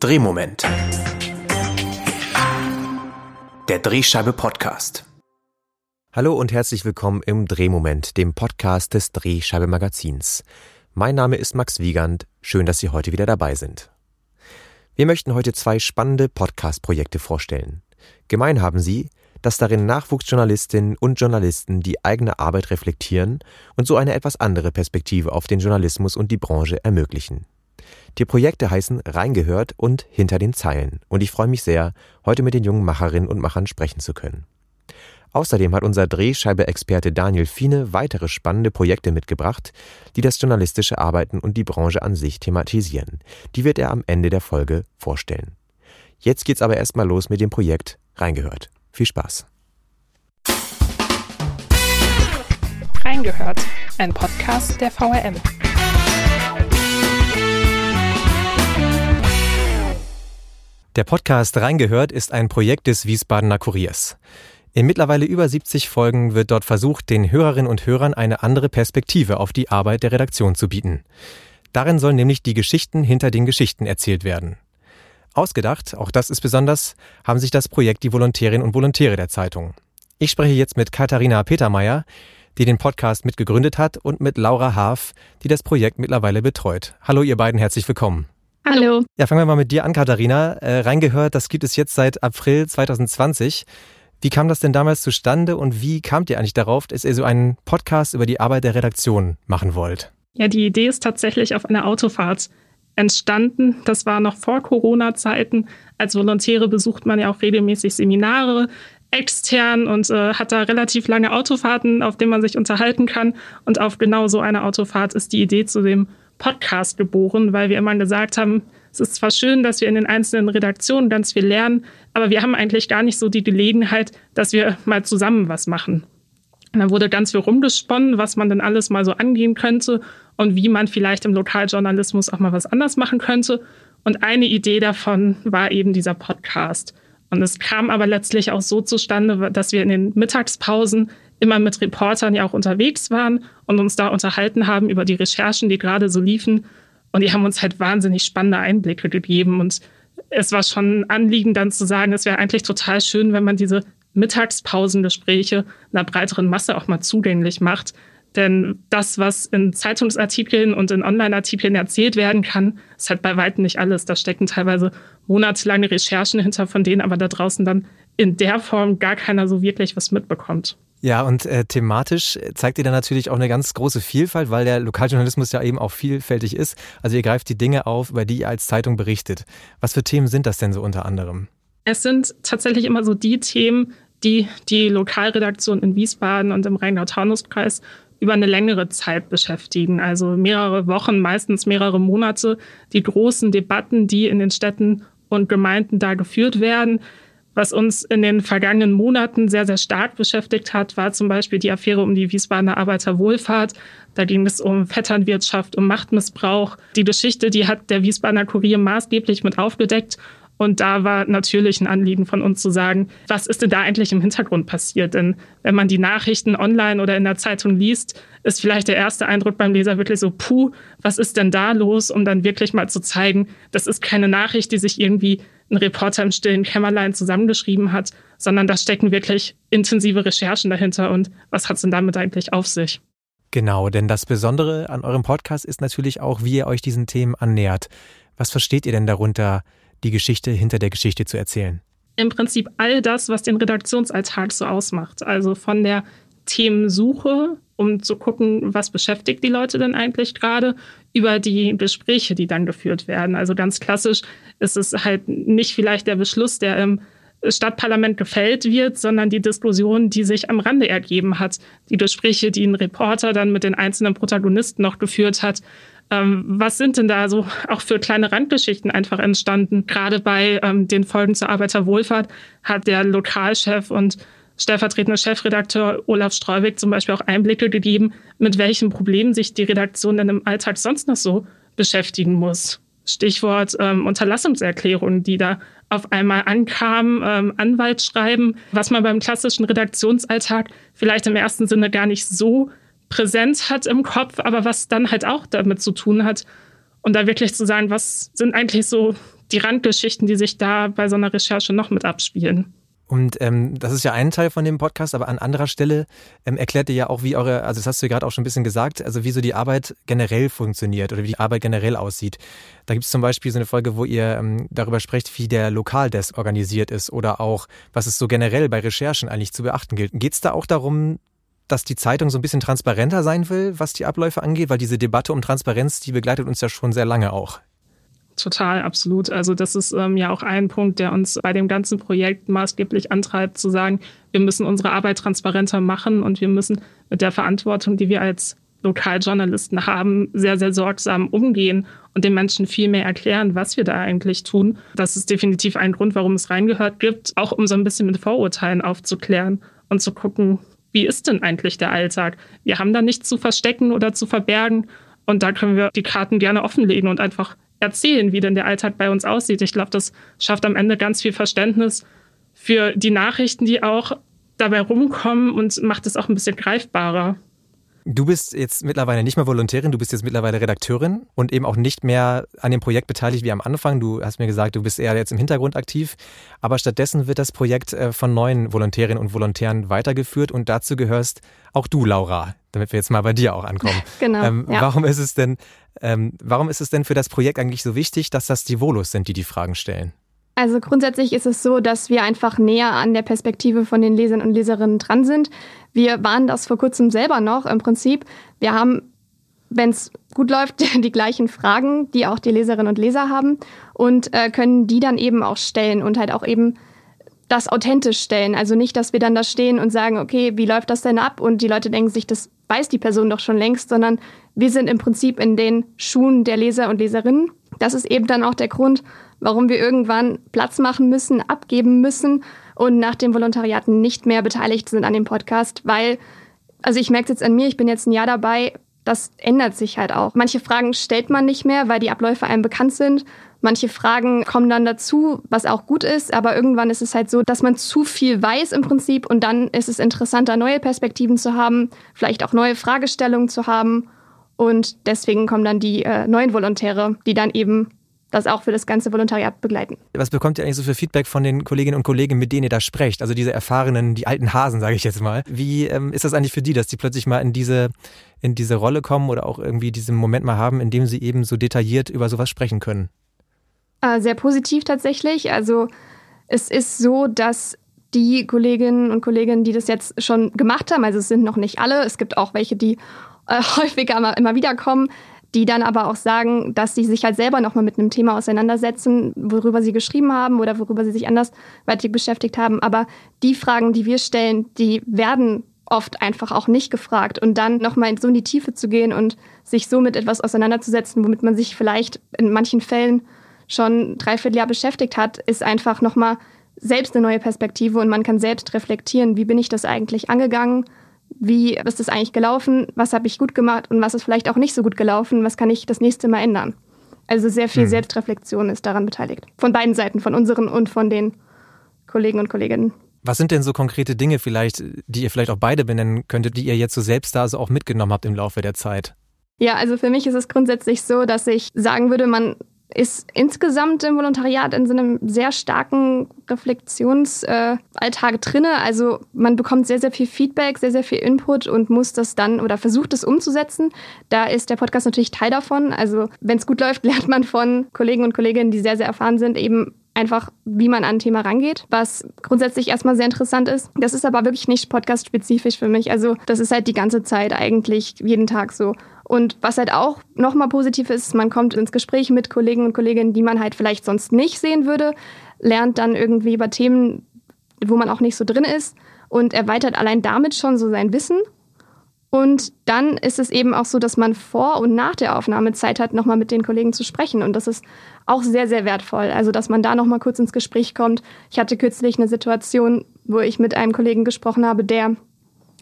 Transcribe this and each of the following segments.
Drehmoment. Der Drehscheibe Podcast. Hallo und herzlich willkommen im Drehmoment, dem Podcast des Drehscheibe Magazins. Mein Name ist Max Wiegand. Schön, dass Sie heute wieder dabei sind. Wir möchten heute zwei spannende Podcast-Projekte vorstellen. Gemein haben sie, dass darin Nachwuchsjournalistinnen und Journalisten die eigene Arbeit reflektieren und so eine etwas andere Perspektive auf den Journalismus und die Branche ermöglichen. Die Projekte heißen Reingehört und Hinter den Zeilen und ich freue mich sehr, heute mit den jungen Macherinnen und Machern sprechen zu können. Außerdem hat unser Drehscheibe-Experte Daniel Fiene weitere spannende Projekte mitgebracht, die das journalistische Arbeiten und die Branche an sich thematisieren. Die wird er am Ende der Folge vorstellen. Jetzt geht's aber erstmal los mit dem Projekt Reingehört. Viel Spaß. Reingehört, ein Podcast der VRM. Der Podcast Reingehört ist ein Projekt des Wiesbadener Kuriers. In mittlerweile über 70 Folgen wird dort versucht, den Hörerinnen und Hörern eine andere Perspektive auf die Arbeit der Redaktion zu bieten. Darin sollen nämlich die Geschichten hinter den Geschichten erzählt werden. Ausgedacht, auch das ist besonders, haben sich das Projekt die Volontärinnen und Volontäre der Zeitung. Ich spreche jetzt mit Katharina Petermeier, die den Podcast mitgegründet hat, und mit Laura Haaf, die das Projekt mittlerweile betreut. Hallo, ihr beiden, herzlich willkommen. Hallo. Ja, fangen wir mal mit dir an, Katharina. Äh, reingehört, das gibt es jetzt seit April 2020. Wie kam das denn damals zustande und wie kamt ihr eigentlich darauf, dass ihr so einen Podcast über die Arbeit der Redaktion machen wollt? Ja, die Idee ist tatsächlich auf einer Autofahrt entstanden. Das war noch vor Corona-Zeiten. Als Volontäre besucht man ja auch regelmäßig Seminare extern und äh, hat da relativ lange Autofahrten, auf denen man sich unterhalten kann. Und auf genau so einer Autofahrt ist die Idee zu dem Podcast geboren, weil wir immer gesagt haben, es ist zwar schön, dass wir in den einzelnen Redaktionen ganz viel lernen, aber wir haben eigentlich gar nicht so die Gelegenheit, dass wir mal zusammen was machen. Und dann wurde ganz viel rumgesponnen, was man denn alles mal so angehen könnte und wie man vielleicht im Lokaljournalismus auch mal was anders machen könnte. Und eine Idee davon war eben dieser Podcast. Und es kam aber letztlich auch so zustande, dass wir in den Mittagspausen immer mit Reportern ja auch unterwegs waren und uns da unterhalten haben über die Recherchen, die gerade so liefen. Und die haben uns halt wahnsinnig spannende Einblicke gegeben. Und es war schon ein Anliegen, dann zu sagen, es wäre eigentlich total schön, wenn man diese Mittagspausengespräche einer breiteren Masse auch mal zugänglich macht. Denn das, was in Zeitungsartikeln und in Online-Artikeln erzählt werden kann, ist halt bei weitem nicht alles. Da stecken teilweise monatelange Recherchen hinter, von denen aber da draußen dann in der Form gar keiner so wirklich was mitbekommt. Ja, und äh, thematisch zeigt ihr dann natürlich auch eine ganz große Vielfalt, weil der Lokaljournalismus ja eben auch vielfältig ist. Also ihr greift die Dinge auf, über die ihr als Zeitung berichtet. Was für Themen sind das denn so unter anderem? Es sind tatsächlich immer so die Themen, die die Lokalredaktion in Wiesbaden und im Rheingau-Taunus-Kreis über eine längere Zeit beschäftigen, also mehrere Wochen, meistens mehrere Monate, die großen Debatten, die in den Städten und Gemeinden da geführt werden. Was uns in den vergangenen Monaten sehr, sehr stark beschäftigt hat, war zum Beispiel die Affäre um die Wiesbadener Arbeiterwohlfahrt. Da ging es um Vetternwirtschaft, um Machtmissbrauch. Die Geschichte, die hat der Wiesbadener Kurier maßgeblich mit aufgedeckt. Und da war natürlich ein Anliegen von uns zu sagen, was ist denn da eigentlich im Hintergrund passiert? Denn wenn man die Nachrichten online oder in der Zeitung liest, ist vielleicht der erste Eindruck beim Leser wirklich so, puh, was ist denn da los? Um dann wirklich mal zu zeigen, das ist keine Nachricht, die sich irgendwie ein Reporter im stillen Kämmerlein zusammengeschrieben hat, sondern da stecken wirklich intensive Recherchen dahinter. Und was hat es denn damit eigentlich auf sich? Genau, denn das Besondere an eurem Podcast ist natürlich auch, wie ihr euch diesen Themen annähert. Was versteht ihr denn darunter, die Geschichte hinter der Geschichte zu erzählen? Im Prinzip all das, was den Redaktionsalltag so ausmacht. Also von der Themensuche, um zu gucken, was beschäftigt die Leute denn eigentlich gerade, über die Gespräche, die dann geführt werden. Also ganz klassisch ist es halt nicht vielleicht der Beschluss, der im Stadtparlament gefällt wird, sondern die Diskussion, die sich am Rande ergeben hat. Die Gespräche, die ein Reporter dann mit den einzelnen Protagonisten noch geführt hat. Ähm, was sind denn da so auch für kleine Randgeschichten einfach entstanden? Gerade bei ähm, den Folgen zur Arbeiterwohlfahrt hat der Lokalchef und stellvertretender Chefredakteur Olaf Streubig zum Beispiel auch Einblicke gegeben, mit welchen Problemen sich die Redaktion denn im Alltag sonst noch so beschäftigen muss. Stichwort ähm, Unterlassungserklärungen, die da auf einmal ankamen, ähm, Anwaltsschreiben, was man beim klassischen Redaktionsalltag vielleicht im ersten Sinne gar nicht so präsent hat im Kopf, aber was dann halt auch damit zu tun hat. Und da wirklich zu sagen, was sind eigentlich so die Randgeschichten, die sich da bei so einer Recherche noch mit abspielen. Und ähm, das ist ja ein Teil von dem Podcast, aber an anderer Stelle ähm, erklärt ihr ja auch, wie eure, also das hast du ja gerade auch schon ein bisschen gesagt, also wie so die Arbeit generell funktioniert oder wie die Arbeit generell aussieht. Da gibt es zum Beispiel so eine Folge, wo ihr ähm, darüber sprecht, wie der Lokaldesk organisiert ist oder auch, was es so generell bei Recherchen eigentlich zu beachten gilt. Geht es da auch darum, dass die Zeitung so ein bisschen transparenter sein will, was die Abläufe angeht? Weil diese Debatte um Transparenz, die begleitet uns ja schon sehr lange auch. Total, absolut. Also das ist ähm, ja auch ein Punkt, der uns bei dem ganzen Projekt maßgeblich antreibt, zu sagen, wir müssen unsere Arbeit transparenter machen und wir müssen mit der Verantwortung, die wir als Lokaljournalisten haben, sehr, sehr sorgsam umgehen und den Menschen viel mehr erklären, was wir da eigentlich tun. Das ist definitiv ein Grund, warum es reingehört gibt, auch um so ein bisschen mit Vorurteilen aufzuklären und zu gucken, wie ist denn eigentlich der Alltag? Wir haben da nichts zu verstecken oder zu verbergen und da können wir die Karten gerne offenlegen und einfach erzählen, wie denn der Alltag bei uns aussieht. Ich glaube, das schafft am Ende ganz viel Verständnis für die Nachrichten, die auch dabei rumkommen und macht es auch ein bisschen greifbarer. Du bist jetzt mittlerweile nicht mehr Volontärin, du bist jetzt mittlerweile Redakteurin und eben auch nicht mehr an dem Projekt beteiligt wie am Anfang. Du hast mir gesagt, du bist eher jetzt im Hintergrund aktiv. Aber stattdessen wird das Projekt äh, von neuen Volontärinnen und Volontären weitergeführt und dazu gehörst auch du, Laura, damit wir jetzt mal bei dir auch ankommen. Genau. Ähm, ja. Warum ist es denn, ähm, warum ist es denn für das Projekt eigentlich so wichtig, dass das die Volos sind, die die Fragen stellen? Also grundsätzlich ist es so, dass wir einfach näher an der Perspektive von den Lesern und Leserinnen dran sind. Wir waren das vor kurzem selber noch im Prinzip. Wir haben, wenn es gut läuft, die gleichen Fragen, die auch die Leserinnen und Leser haben und äh, können die dann eben auch stellen und halt auch eben das authentisch stellen. Also nicht, dass wir dann da stehen und sagen, okay, wie läuft das denn ab? Und die Leute denken sich, das weiß die Person doch schon längst, sondern wir sind im Prinzip in den Schuhen der Leser und Leserinnen. Das ist eben dann auch der Grund, warum wir irgendwann Platz machen müssen, abgeben müssen und nach dem Volontariat nicht mehr beteiligt sind an dem Podcast, weil, also ich merke es jetzt an mir, ich bin jetzt ein Jahr dabei, das ändert sich halt auch. Manche Fragen stellt man nicht mehr, weil die Abläufe einem bekannt sind. Manche Fragen kommen dann dazu, was auch gut ist, aber irgendwann ist es halt so, dass man zu viel weiß im Prinzip und dann ist es interessanter, neue Perspektiven zu haben, vielleicht auch neue Fragestellungen zu haben. Und deswegen kommen dann die äh, neuen Volontäre, die dann eben das auch für das ganze Volontariat begleiten. Was bekommt ihr eigentlich so für Feedback von den Kolleginnen und Kollegen, mit denen ihr da sprecht? Also diese erfahrenen, die alten Hasen, sage ich jetzt mal. Wie ähm, ist das eigentlich für die, dass die plötzlich mal in diese, in diese Rolle kommen oder auch irgendwie diesen Moment mal haben, in dem sie eben so detailliert über sowas sprechen können? Äh, sehr positiv tatsächlich. Also es ist so, dass die Kolleginnen und Kollegen, die das jetzt schon gemacht haben, also es sind noch nicht alle, es gibt auch welche, die äh, häufiger immer, immer wieder kommen, die dann aber auch sagen, dass sie sich halt selber nochmal mit einem Thema auseinandersetzen, worüber sie geschrieben haben oder worüber sie sich andersweitig beschäftigt haben. Aber die Fragen, die wir stellen, die werden oft einfach auch nicht gefragt. Und dann nochmal so in die Tiefe zu gehen und sich so mit etwas auseinanderzusetzen, womit man sich vielleicht in manchen Fällen schon dreiviertel Jahr beschäftigt hat, ist einfach nochmal selbst eine neue Perspektive und man kann selbst reflektieren, wie bin ich das eigentlich angegangen, wie ist es eigentlich gelaufen, was habe ich gut gemacht und was ist vielleicht auch nicht so gut gelaufen, was kann ich das nächste Mal ändern. Also sehr viel mhm. Selbstreflexion ist daran beteiligt. Von beiden Seiten, von unseren und von den Kollegen und Kolleginnen. Was sind denn so konkrete Dinge vielleicht, die ihr vielleicht auch beide benennen könntet, die ihr jetzt so selbst da so auch mitgenommen habt im Laufe der Zeit? Ja, also für mich ist es grundsätzlich so, dass ich sagen würde, man ist insgesamt im Volontariat in so einem sehr starken Reflexionsalltag äh, drinne. Also man bekommt sehr, sehr viel Feedback, sehr, sehr viel Input und muss das dann oder versucht es umzusetzen. Da ist der Podcast natürlich Teil davon. Also wenn es gut läuft, lernt man von Kollegen und Kolleginnen, die sehr, sehr erfahren sind, eben einfach, wie man an ein Thema rangeht, was grundsätzlich erstmal sehr interessant ist. Das ist aber wirklich nicht podcast-spezifisch für mich. Also das ist halt die ganze Zeit eigentlich jeden Tag so. Und was halt auch nochmal positiv ist, man kommt ins Gespräch mit Kollegen und Kolleginnen, die man halt vielleicht sonst nicht sehen würde, lernt dann irgendwie über Themen, wo man auch nicht so drin ist und erweitert allein damit schon so sein Wissen. Und dann ist es eben auch so, dass man vor und nach der Aufnahme Zeit hat, nochmal mit den Kollegen zu sprechen. Und das ist auch sehr, sehr wertvoll. Also, dass man da nochmal kurz ins Gespräch kommt. Ich hatte kürzlich eine Situation, wo ich mit einem Kollegen gesprochen habe, der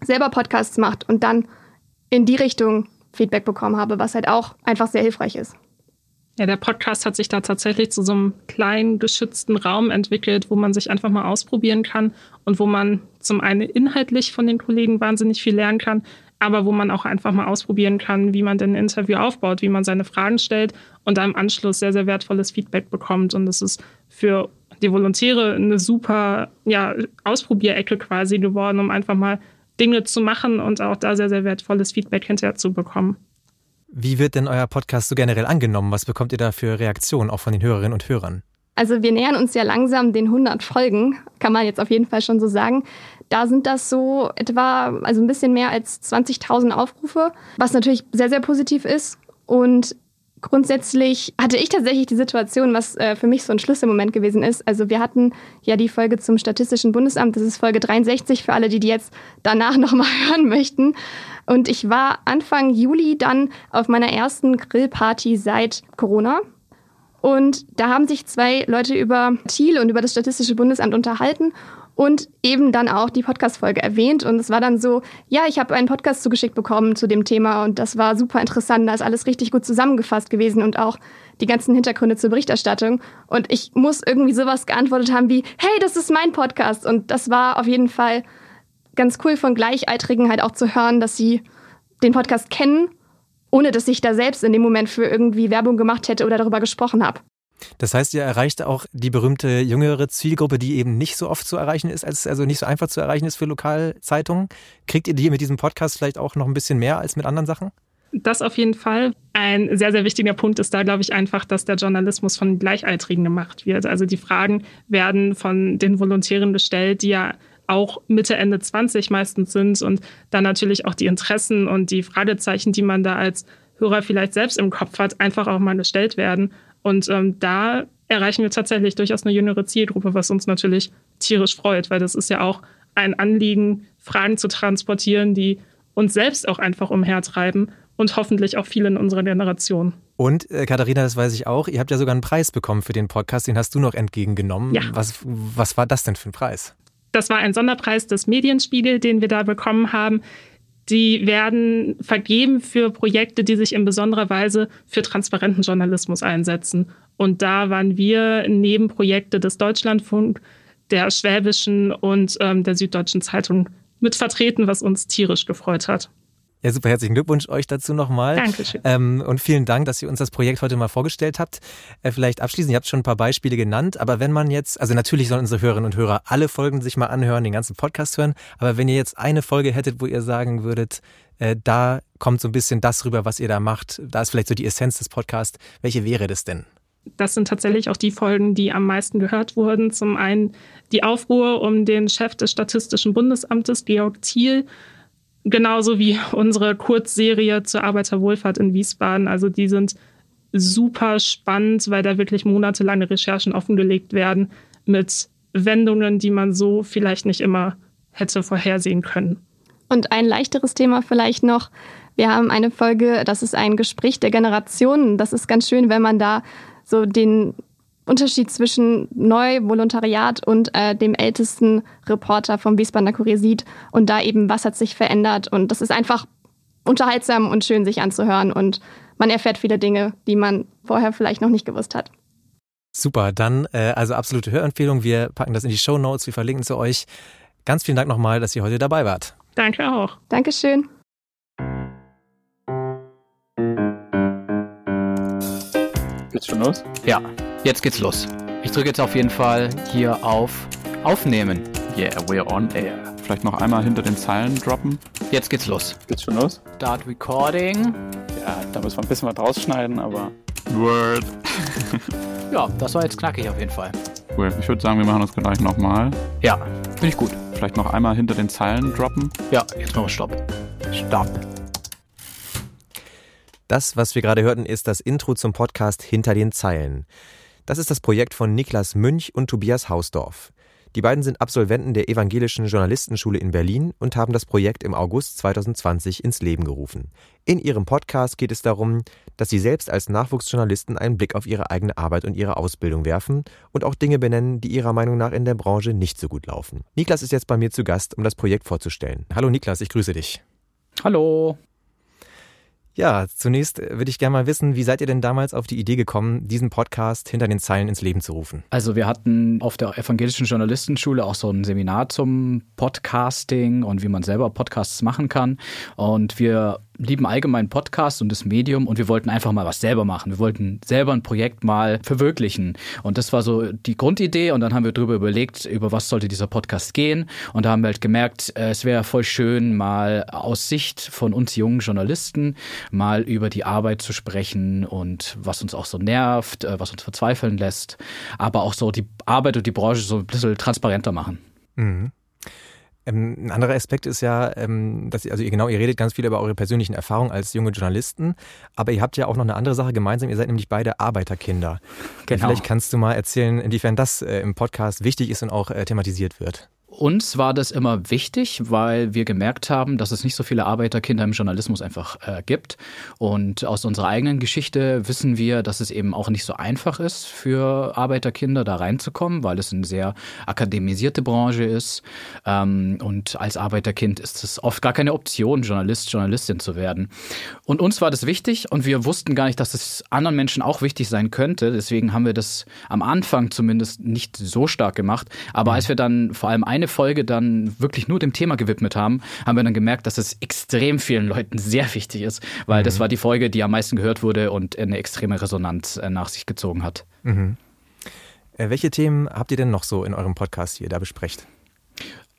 selber Podcasts macht und dann in die Richtung Feedback bekommen habe, was halt auch einfach sehr hilfreich ist. Ja, der Podcast hat sich da tatsächlich zu so einem kleinen, geschützten Raum entwickelt, wo man sich einfach mal ausprobieren kann und wo man zum einen inhaltlich von den Kollegen wahnsinnig viel lernen kann, aber wo man auch einfach mal ausprobieren kann, wie man denn ein Interview aufbaut, wie man seine Fragen stellt und da im Anschluss sehr, sehr wertvolles Feedback bekommt. Und das ist für die Volontäre eine super ja, Ausprobierecke quasi geworden, um einfach mal Dinge zu machen und auch da sehr, sehr wertvolles Feedback hinterher zu bekommen. Wie wird denn euer Podcast so generell angenommen? Was bekommt ihr da für Reaktionen auch von den Hörerinnen und Hörern? Also wir nähern uns ja langsam den 100 Folgen, kann man jetzt auf jeden Fall schon so sagen. Da sind das so etwa, also ein bisschen mehr als 20.000 Aufrufe, was natürlich sehr, sehr positiv ist. Und grundsätzlich hatte ich tatsächlich die Situation, was äh, für mich so ein Schlüsselmoment gewesen ist. Also wir hatten ja die Folge zum Statistischen Bundesamt, das ist Folge 63 für alle, die die jetzt danach nochmal hören möchten. Und ich war Anfang Juli dann auf meiner ersten Grillparty seit Corona. Und da haben sich zwei Leute über Thiel und über das Statistische Bundesamt unterhalten und eben dann auch die Podcast-Folge erwähnt. Und es war dann so, ja, ich habe einen Podcast zugeschickt bekommen zu dem Thema und das war super interessant. Da ist alles richtig gut zusammengefasst gewesen und auch die ganzen Hintergründe zur Berichterstattung. Und ich muss irgendwie sowas geantwortet haben wie, hey, das ist mein Podcast. Und das war auf jeden Fall ganz cool von Gleichaltrigen halt auch zu hören, dass sie den Podcast kennen ohne dass ich da selbst in dem Moment für irgendwie Werbung gemacht hätte oder darüber gesprochen habe. Das heißt, ihr erreicht auch die berühmte jüngere Zielgruppe, die eben nicht so oft zu erreichen ist, als also nicht so einfach zu erreichen ist für Lokalzeitungen. Kriegt ihr die mit diesem Podcast vielleicht auch noch ein bisschen mehr als mit anderen Sachen? Das auf jeden Fall. Ein sehr, sehr wichtiger Punkt ist da, glaube ich, einfach, dass der Journalismus von Gleichaltrigen gemacht wird. Also die Fragen werden von den Volontären gestellt, die ja auch Mitte, Ende 20 meistens sind und dann natürlich auch die Interessen und die Fragezeichen, die man da als Hörer vielleicht selbst im Kopf hat, einfach auch mal gestellt werden. Und ähm, da erreichen wir tatsächlich durchaus eine jüngere Zielgruppe, was uns natürlich tierisch freut, weil das ist ja auch ein Anliegen, Fragen zu transportieren, die uns selbst auch einfach umhertreiben und hoffentlich auch viele in unserer Generation. Und äh, Katharina, das weiß ich auch, ihr habt ja sogar einen Preis bekommen für den Podcast, den hast du noch entgegengenommen. Ja. Was, was war das denn für ein Preis? Das war ein Sonderpreis des Medienspiegel, den wir da bekommen haben. Die werden vergeben für Projekte, die sich in besonderer Weise für transparenten Journalismus einsetzen. Und da waren wir neben Projekte des Deutschlandfunk, der Schwäbischen und ähm, der Süddeutschen Zeitung mit vertreten, was uns tierisch gefreut hat. Ja, super herzlichen Glückwunsch euch dazu nochmal. Dankeschön. Ähm, und vielen Dank, dass ihr uns das Projekt heute mal vorgestellt habt. Äh, vielleicht abschließend, ihr habt schon ein paar Beispiele genannt, aber wenn man jetzt, also natürlich sollen unsere Hörerinnen und Hörer alle Folgen sich mal anhören, den ganzen Podcast hören, aber wenn ihr jetzt eine Folge hättet, wo ihr sagen würdet, äh, da kommt so ein bisschen das rüber, was ihr da macht, da ist vielleicht so die Essenz des Podcasts, welche wäre das denn? Das sind tatsächlich auch die Folgen, die am meisten gehört wurden. Zum einen die Aufruhr um den Chef des Statistischen Bundesamtes, Georg Thiel, Genauso wie unsere Kurzserie zur Arbeiterwohlfahrt in Wiesbaden. Also die sind super spannend, weil da wirklich monatelange Recherchen offengelegt werden mit Wendungen, die man so vielleicht nicht immer hätte vorhersehen können. Und ein leichteres Thema vielleicht noch. Wir haben eine Folge, das ist ein Gespräch der Generationen. Das ist ganz schön, wenn man da so den Unterschied zwischen Neu-Volontariat und äh, dem ältesten Reporter vom Wiesbadener Kurier sieht und da eben, was hat sich verändert. Und das ist einfach unterhaltsam und schön, sich anzuhören. Und man erfährt viele Dinge, die man vorher vielleicht noch nicht gewusst hat. Super, dann äh, also absolute Hörempfehlung. Wir packen das in die Show Notes, wir verlinken zu euch. Ganz vielen Dank nochmal, dass ihr heute dabei wart. Danke auch. Dankeschön. Geht's schon los? Ja, jetzt geht's los. Ich drücke jetzt auf jeden Fall hier auf Aufnehmen. Yeah, we're on air. Vielleicht noch einmal hinter den Zeilen droppen. Jetzt geht's los. Geht's schon los? Start Recording. Ja, da müssen wir ein bisschen was rausschneiden, aber. Word. Ja, das war jetzt knackig auf jeden Fall. Cool. Ich würde sagen, wir machen das gleich nochmal. Ja, finde ich gut. Vielleicht noch einmal hinter den Zeilen droppen. Ja, jetzt machen wir Stopp. Stopp. Das, was wir gerade hörten, ist das Intro zum Podcast Hinter den Zeilen. Das ist das Projekt von Niklas Münch und Tobias Hausdorf. Die beiden sind Absolventen der Evangelischen Journalistenschule in Berlin und haben das Projekt im August 2020 ins Leben gerufen. In ihrem Podcast geht es darum, dass sie selbst als Nachwuchsjournalisten einen Blick auf ihre eigene Arbeit und ihre Ausbildung werfen und auch Dinge benennen, die ihrer Meinung nach in der Branche nicht so gut laufen. Niklas ist jetzt bei mir zu Gast, um das Projekt vorzustellen. Hallo Niklas, ich grüße dich. Hallo. Ja, zunächst äh, würde ich gerne mal wissen, wie seid ihr denn damals auf die Idee gekommen, diesen Podcast hinter den Zeilen ins Leben zu rufen? Also wir hatten auf der Evangelischen Journalistenschule auch so ein Seminar zum Podcasting und wie man selber Podcasts machen kann. Und wir lieben allgemein Podcast und das Medium und wir wollten einfach mal was selber machen. Wir wollten selber ein Projekt mal verwirklichen. Und das war so die Grundidee und dann haben wir darüber überlegt, über was sollte dieser Podcast gehen. Und da haben wir halt gemerkt, äh, es wäre voll schön, mal aus Sicht von uns jungen Journalisten mal über die Arbeit zu sprechen und was uns auch so nervt, äh, was uns verzweifeln lässt, aber auch so die Arbeit und die Branche so ein bisschen transparenter machen. Mhm. Ähm, ein anderer Aspekt ist ja, ähm, dass ihr, also ihr genau, ihr redet ganz viel über eure persönlichen Erfahrungen als junge Journalisten, aber ihr habt ja auch noch eine andere Sache gemeinsam. Ihr seid nämlich beide Arbeiterkinder. Genau. Vielleicht kannst du mal erzählen, inwiefern das äh, im Podcast wichtig ist und auch äh, thematisiert wird. Uns war das immer wichtig, weil wir gemerkt haben, dass es nicht so viele Arbeiterkinder im Journalismus einfach äh, gibt. Und aus unserer eigenen Geschichte wissen wir, dass es eben auch nicht so einfach ist für Arbeiterkinder da reinzukommen, weil es eine sehr akademisierte Branche ist. Ähm, und als Arbeiterkind ist es oft gar keine Option, Journalist, Journalistin zu werden. Und uns war das wichtig und wir wussten gar nicht, dass es anderen Menschen auch wichtig sein könnte. Deswegen haben wir das am Anfang zumindest nicht so stark gemacht. Aber als wir dann vor allem eine Folge dann wirklich nur dem Thema gewidmet haben, haben wir dann gemerkt, dass es extrem vielen Leuten sehr wichtig ist, weil mhm. das war die Folge, die am meisten gehört wurde und eine extreme Resonanz äh, nach sich gezogen hat. Mhm. Äh, welche Themen habt ihr denn noch so in eurem Podcast hier da besprecht?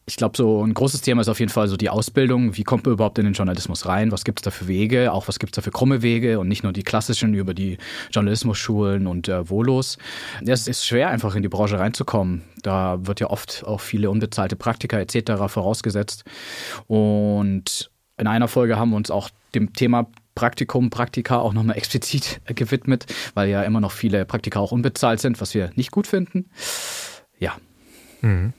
Ich glaube, so ein großes Thema ist auf jeden Fall so die Ausbildung. Wie kommt man überhaupt in den Journalismus rein? Was gibt es da für Wege? Auch was gibt es da für krumme Wege und nicht nur die klassischen über die Journalismusschulen und äh, Volos. Es ist schwer, einfach in die Branche reinzukommen. Da wird ja oft auch viele unbezahlte Praktika etc. vorausgesetzt. Und in einer Folge haben wir uns auch dem Thema Praktikum, Praktika auch nochmal explizit gewidmet, weil ja immer noch viele Praktika auch unbezahlt sind, was wir nicht gut finden. Ja. Mhm.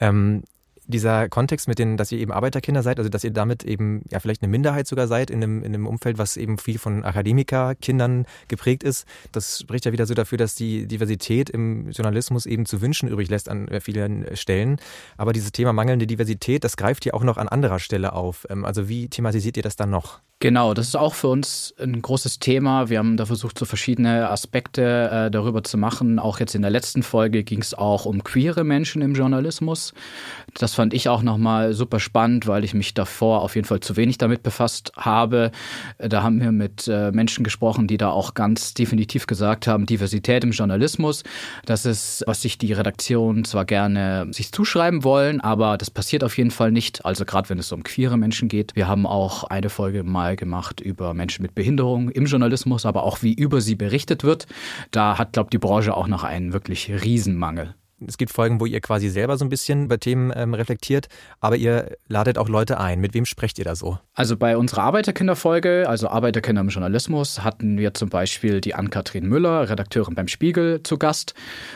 Ähm, dieser Kontext mit den, dass ihr eben Arbeiterkinder seid, also dass ihr damit eben ja vielleicht eine Minderheit sogar seid in einem, in einem Umfeld, was eben viel von Akademikerkindern geprägt ist, das spricht ja wieder so dafür, dass die Diversität im Journalismus eben zu wünschen übrig lässt an vielen Stellen. Aber dieses Thema mangelnde Diversität, das greift ja auch noch an anderer Stelle auf. Ähm, also wie thematisiert ihr das dann noch? Genau, das ist auch für uns ein großes Thema. Wir haben da versucht, so verschiedene Aspekte äh, darüber zu machen. Auch jetzt in der letzten Folge ging es auch um queere Menschen im Journalismus. Das fand ich auch nochmal super spannend, weil ich mich davor auf jeden Fall zu wenig damit befasst habe. Da haben wir mit äh, Menschen gesprochen, die da auch ganz definitiv gesagt haben, Diversität im Journalismus, das ist, was sich die Redaktion zwar gerne sich zuschreiben wollen, aber das passiert auf jeden Fall nicht. Also gerade wenn es um queere Menschen geht. Wir haben auch eine Folge mal gemacht über Menschen mit Behinderung im Journalismus, aber auch wie über sie berichtet wird. Da hat, glaube ich, die Branche auch noch einen wirklich Riesenmangel. Es gibt Folgen, wo ihr quasi selber so ein bisschen über Themen ähm, reflektiert, aber ihr ladet auch Leute ein. Mit wem sprecht ihr da so? Also bei unserer Arbeiterkinderfolge, also Arbeiterkinder im Journalismus, hatten wir zum Beispiel die Ann-Kathrin Müller, Redakteurin beim Spiegel, zu Gast.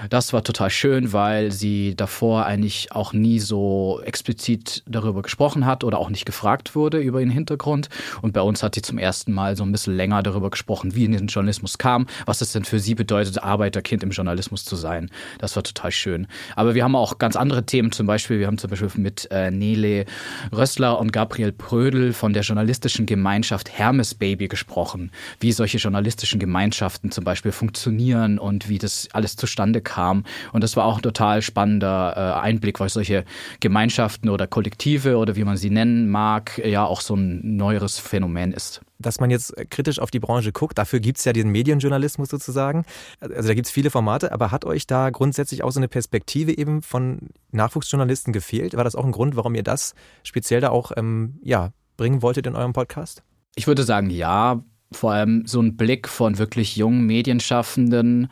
Das war total schön, weil sie davor eigentlich auch nie so explizit darüber gesprochen hat oder auch nicht gefragt wurde über ihren Hintergrund. Und bei uns hat sie zum ersten Mal so ein bisschen länger darüber gesprochen, wie in den Journalismus kam, was es denn für sie bedeutet, Arbeiterkind im Journalismus zu sein. Das war total schön schön. Aber wir haben auch ganz andere Themen, zum Beispiel, wir haben zum Beispiel mit äh, Nele Rössler und Gabriel Prödel von der journalistischen Gemeinschaft Hermes Baby gesprochen, wie solche journalistischen Gemeinschaften zum Beispiel funktionieren und wie das alles zustande kam. Und das war auch ein total spannender äh, Einblick, weil solche Gemeinschaften oder Kollektive oder wie man sie nennen mag, ja auch so ein neueres Phänomen ist dass man jetzt kritisch auf die Branche guckt. Dafür gibt es ja den Medienjournalismus sozusagen. Also da gibt es viele Formate, aber hat euch da grundsätzlich auch so eine Perspektive eben von Nachwuchsjournalisten gefehlt? War das auch ein Grund, warum ihr das speziell da auch ähm, ja, bringen wolltet in eurem Podcast? Ich würde sagen, ja. Vor allem so ein Blick von wirklich jungen Medienschaffenden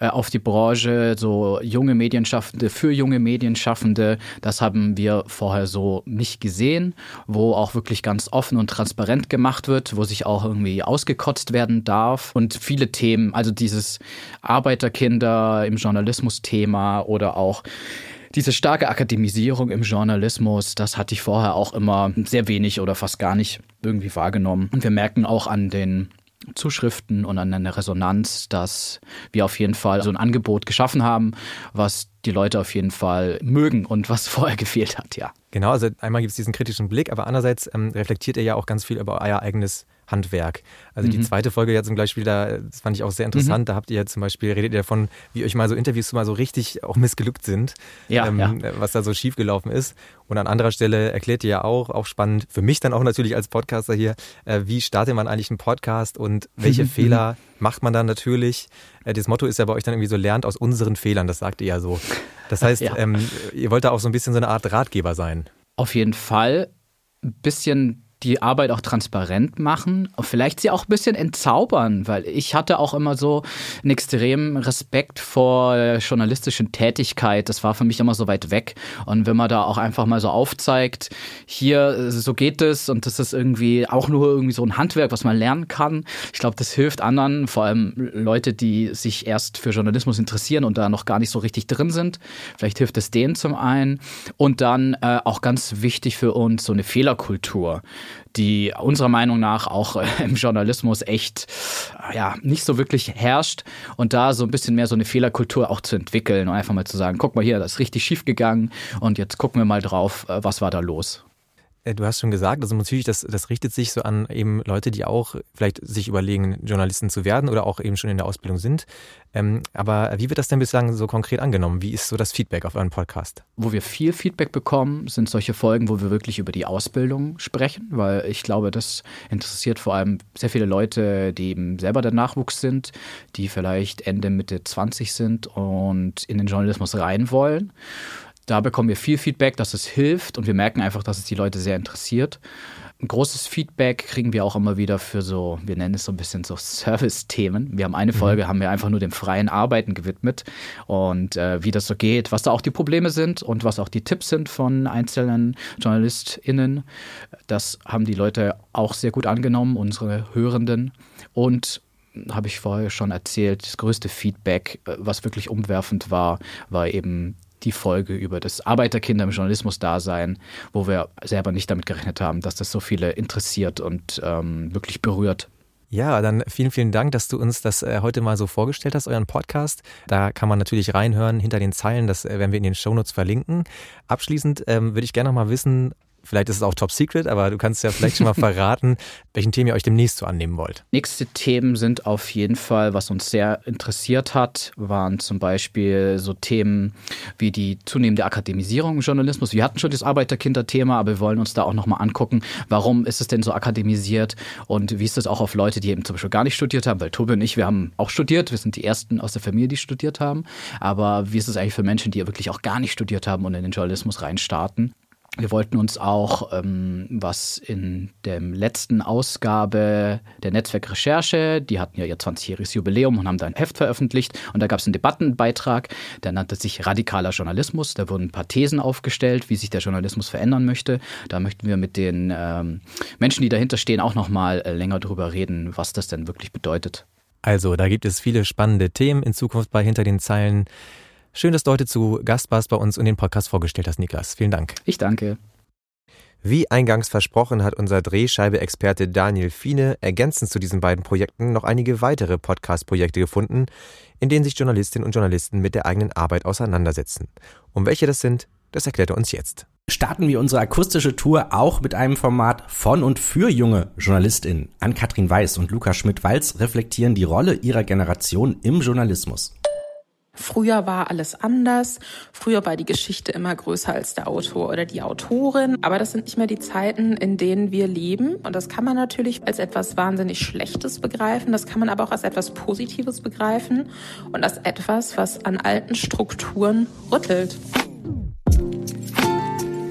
äh, auf die Branche, so junge Medienschaffende für junge Medienschaffende. Das haben wir vorher so nicht gesehen, wo auch wirklich ganz offen und transparent gemacht wird, wo sich auch irgendwie ausgekotzt werden darf und viele Themen, also dieses Arbeiterkinder im Journalismus-Thema oder auch diese starke Akademisierung im Journalismus, das hatte ich vorher auch immer sehr wenig oder fast gar nicht irgendwie wahrgenommen. Und wir merken auch an den Zuschriften und an eine Resonanz, dass wir auf jeden Fall so ein Angebot geschaffen haben, was die Leute auf jeden Fall mögen und was vorher gefehlt hat, ja. Genau, also einmal gibt es diesen kritischen Blick, aber andererseits ähm, reflektiert ihr ja auch ganz viel über euer eigenes Handwerk. Also mhm. die zweite Folge jetzt zum Beispiel, da, das fand ich auch sehr interessant. Mhm. Da habt ihr zum Beispiel, redet ihr davon, wie euch mal so Interviews mal so richtig auch missgelückt sind, ja, ähm, ja. was da so schiefgelaufen ist. Und an anderer Stelle erklärt ihr ja auch, auch spannend, für mich dann auch natürlich als Podcaster hier, äh, wie startet man eigentlich einen Podcast und welche mhm. Fehler macht man dann natürlich. Äh, das Motto ist ja bei euch dann irgendwie so, lernt aus unseren Fehlern, das sagt ihr ja so. Das heißt, ja. ähm, ihr wollt da auch so ein bisschen so eine Art Ratgeber sein. Auf jeden Fall. Ein bisschen die Arbeit auch transparent machen, vielleicht sie auch ein bisschen entzaubern, weil ich hatte auch immer so einen extremen Respekt vor journalistischen Tätigkeit. Das war für mich immer so weit weg. Und wenn man da auch einfach mal so aufzeigt, hier, so geht es und das ist irgendwie auch nur irgendwie so ein Handwerk, was man lernen kann. Ich glaube, das hilft anderen, vor allem Leute, die sich erst für Journalismus interessieren und da noch gar nicht so richtig drin sind. Vielleicht hilft es denen zum einen. Und dann äh, auch ganz wichtig für uns so eine Fehlerkultur die unserer Meinung nach auch äh, im Journalismus echt ja, nicht so wirklich herrscht und da so ein bisschen mehr so eine Fehlerkultur auch zu entwickeln und einfach mal zu sagen, guck mal hier, das ist richtig schief gegangen und jetzt gucken wir mal drauf, äh, was war da los. Äh, du hast schon gesagt, also natürlich, das, das richtet sich so an eben Leute, die auch vielleicht sich überlegen, Journalisten zu werden oder auch eben schon in der Ausbildung sind. Ähm, aber wie wird das denn bislang so konkret angenommen? Wie ist so das Feedback auf euren Podcast? Wo wir viel Feedback bekommen, sind solche Folgen, wo wir wirklich über die Ausbildung sprechen, weil ich glaube, das interessiert vor allem sehr viele Leute, die eben selber der Nachwuchs sind, die vielleicht Ende, Mitte 20 sind und in den Journalismus rein wollen. Da bekommen wir viel Feedback, dass es hilft und wir merken einfach, dass es die Leute sehr interessiert. Ein großes Feedback kriegen wir auch immer wieder für so, wir nennen es so ein bisschen so Service-Themen. Wir haben eine mhm. Folge, mhm. haben wir einfach nur dem freien Arbeiten gewidmet und äh, wie das so geht, was da auch die Probleme sind und was auch die Tipps sind von einzelnen JournalistInnen. Das haben die Leute auch sehr gut angenommen, unsere Hörenden. Und habe ich vorher schon erzählt, das größte Feedback, äh, was wirklich umwerfend war, war eben die Folge über das Arbeiterkinder im Journalismus-Dasein, wo wir selber nicht damit gerechnet haben, dass das so viele interessiert und ähm, wirklich berührt. Ja, dann vielen, vielen Dank, dass du uns das äh, heute mal so vorgestellt hast, euren Podcast. Da kann man natürlich reinhören hinter den Zeilen, das äh, werden wir in den Shownotes verlinken. Abschließend ähm, würde ich gerne noch mal wissen, Vielleicht ist es auch top secret, aber du kannst ja vielleicht schon mal verraten, welchen Themen ihr euch demnächst so annehmen wollt. Nächste Themen sind auf jeden Fall, was uns sehr interessiert hat, waren zum Beispiel so Themen wie die zunehmende Akademisierung im Journalismus. Wir hatten schon das Arbeiterkinder-Thema, aber wir wollen uns da auch nochmal angucken, warum ist es denn so akademisiert und wie ist das auch auf Leute, die eben zum Beispiel gar nicht studiert haben, weil Tobi und ich, wir haben auch studiert, wir sind die Ersten aus der Familie, die studiert haben, aber wie ist es eigentlich für Menschen, die wirklich auch gar nicht studiert haben und in den Journalismus reinstarten? Wir wollten uns auch, ähm, was in der letzten Ausgabe der Netzwerkrecherche, die hatten ja ihr 20-jähriges Jubiläum und haben da ein Heft veröffentlicht und da gab es einen Debattenbeitrag, der nannte sich Radikaler Journalismus. Da wurden ein paar Thesen aufgestellt, wie sich der Journalismus verändern möchte. Da möchten wir mit den ähm, Menschen, die dahinter stehen, auch nochmal äh, länger drüber reden, was das denn wirklich bedeutet. Also, da gibt es viele spannende Themen in Zukunft bei Hinter den Zeilen. Schön, dass du heute zu Gast warst bei uns und den Podcast vorgestellt hast, Niklas. Vielen Dank. Ich danke. Wie eingangs versprochen hat unser Drehscheibe-Experte Daniel Fiene ergänzend zu diesen beiden Projekten noch einige weitere Podcast-Projekte gefunden, in denen sich Journalistinnen und Journalisten mit der eigenen Arbeit auseinandersetzen. Um welche das sind, das erklärt er uns jetzt. Starten wir unsere akustische Tour auch mit einem Format von und für junge JournalistInnen. Ann-Kathrin Weiß und Luca Schmidt-Walz reflektieren die Rolle ihrer Generation im Journalismus. Früher war alles anders. Früher war die Geschichte immer größer als der Autor oder die Autorin. Aber das sind nicht mehr die Zeiten, in denen wir leben. Und das kann man natürlich als etwas wahnsinnig Schlechtes begreifen. Das kann man aber auch als etwas Positives begreifen und als etwas, was an alten Strukturen rüttelt.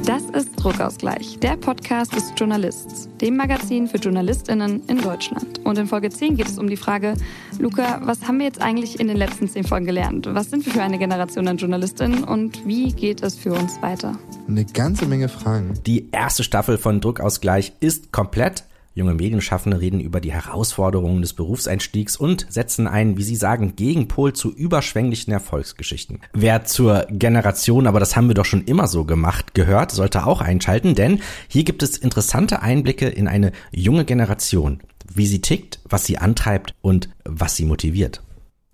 Das ist Druckausgleich, der Podcast des Journalists, dem Magazin für JournalistInnen in Deutschland. Und in Folge 10 geht es um die Frage, Luca, was haben wir jetzt eigentlich in den letzten 10 Folgen gelernt? Was sind wir für eine Generation an JournalistInnen und wie geht es für uns weiter? Eine ganze Menge Fragen. Die erste Staffel von Druckausgleich ist komplett. Junge Medienschaffende reden über die Herausforderungen des Berufseinstiegs und setzen einen, wie sie sagen, Gegenpol zu überschwänglichen Erfolgsgeschichten. Wer zur Generation, aber das haben wir doch schon immer so gemacht, gehört, sollte auch einschalten, denn hier gibt es interessante Einblicke in eine junge Generation, wie sie tickt, was sie antreibt und was sie motiviert.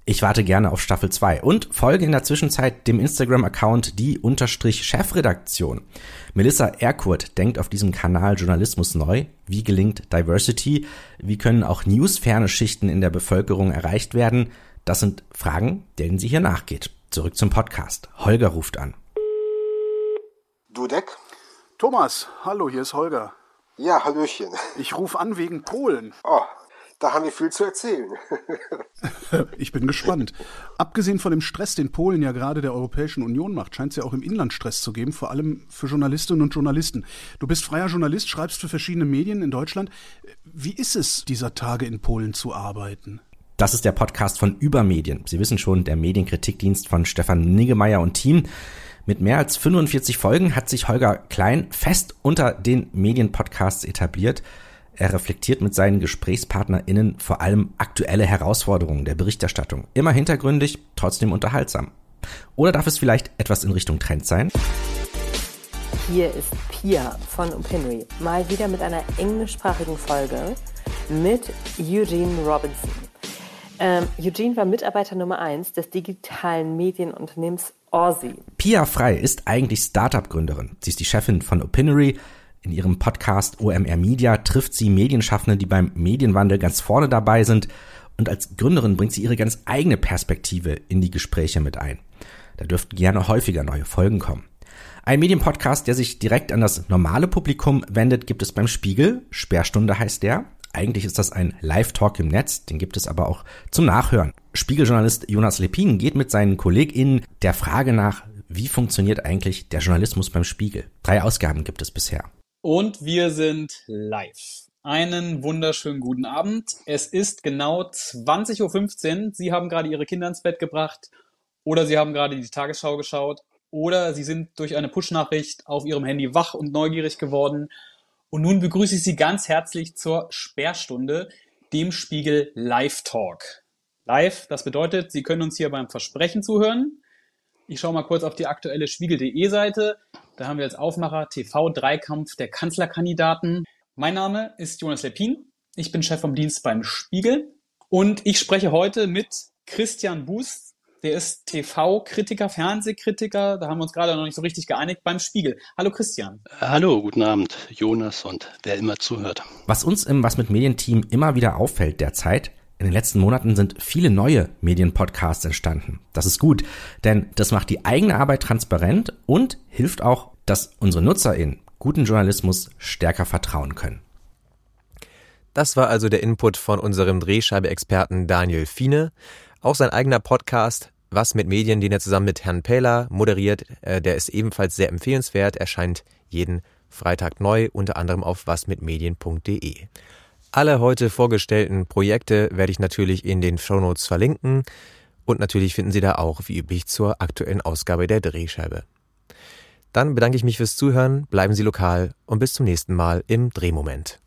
Ich warte gerne auf Staffel 2 und folge in der Zwischenzeit dem Instagram-Account die Unterstrich Chefredaktion. Melissa Erkurt denkt auf diesem Kanal Journalismus neu. Wie gelingt Diversity? Wie können auch newsferne Schichten in der Bevölkerung erreicht werden? Das sind Fragen, denen sie hier nachgeht. Zurück zum Podcast. Holger ruft an. Dudek? Thomas, hallo, hier ist Holger. Ja, Hallöchen. Ich rufe an wegen Polen. Oh, da haben wir viel zu erzählen. ich bin gespannt. Abgesehen von dem Stress, den Polen ja gerade der Europäischen Union macht, scheint es ja auch im Inland Stress zu geben, vor allem für Journalistinnen und Journalisten. Du bist freier Journalist, schreibst für verschiedene Medien in Deutschland. Wie ist es, dieser Tage in Polen zu arbeiten? Das ist der Podcast von Übermedien. Sie wissen schon, der Medienkritikdienst von Stefan Niggemeier und Team. Mit mehr als 45 Folgen hat sich Holger Klein fest unter den Medienpodcasts etabliert. Er reflektiert mit seinen GesprächspartnerInnen vor allem aktuelle Herausforderungen der Berichterstattung. Immer hintergründig, trotzdem unterhaltsam. Oder darf es vielleicht etwas in Richtung Trend sein? Hier ist Pia von Opinory. Mal wieder mit einer englischsprachigen Folge mit Eugene Robinson. Ähm, Eugene war Mitarbeiter Nummer 1 des digitalen Medienunternehmens Aussie. Pia Frei ist eigentlich Startup-Gründerin. Sie ist die Chefin von Opinory. In ihrem Podcast OMR Media trifft sie Medienschaffende, die beim Medienwandel ganz vorne dabei sind. Und als Gründerin bringt sie ihre ganz eigene Perspektive in die Gespräche mit ein. Da dürften gerne häufiger neue Folgen kommen. Ein Medienpodcast, der sich direkt an das normale Publikum wendet, gibt es beim Spiegel. Sperrstunde heißt der. Eigentlich ist das ein Live-Talk im Netz, den gibt es aber auch zum Nachhören. Spiegeljournalist Jonas Lepin geht mit seinen KollegInnen der Frage nach, wie funktioniert eigentlich der Journalismus beim Spiegel? Drei Ausgaben gibt es bisher. Und wir sind live. Einen wunderschönen guten Abend. Es ist genau 20.15 Uhr. Sie haben gerade Ihre Kinder ins Bett gebracht oder Sie haben gerade die Tagesschau geschaut oder Sie sind durch eine Push-Nachricht auf Ihrem Handy wach und neugierig geworden und nun begrüße ich Sie ganz herzlich zur Sperrstunde, dem Spiegel Live Talk. Live, das bedeutet, Sie können uns hier beim Versprechen zuhören. Ich schaue mal kurz auf die aktuelle Spiegel.de Seite. Da haben wir als Aufmacher TV-Dreikampf der Kanzlerkandidaten. Mein Name ist Jonas Lepin. Ich bin Chef vom Dienst beim Spiegel. Und ich spreche heute mit Christian Buß, der ist TV-Kritiker, Fernsehkritiker. Da haben wir uns gerade noch nicht so richtig geeinigt beim Spiegel. Hallo Christian. Hallo, guten Abend, Jonas und wer immer zuhört. Was uns im Was mit Medienteam immer wieder auffällt derzeit, in den letzten Monaten sind viele neue Medienpodcasts entstanden. Das ist gut, denn das macht die eigene Arbeit transparent und hilft auch, dass unsere NutzerInnen guten Journalismus stärker vertrauen können. Das war also der Input von unserem Drehscheibe-Experten Daniel Fiene. Auch sein eigener Podcast was mit Medien, den er zusammen mit Herrn Pähler moderiert, äh, der ist ebenfalls sehr empfehlenswert, erscheint jeden Freitag neu, unter anderem auf wasmitmedien.de. Alle heute vorgestellten Projekte werde ich natürlich in den Shownotes verlinken und natürlich finden Sie da auch, wie üblich, zur aktuellen Ausgabe der Drehscheibe. Dann bedanke ich mich fürs Zuhören, bleiben Sie lokal und bis zum nächsten Mal im Drehmoment.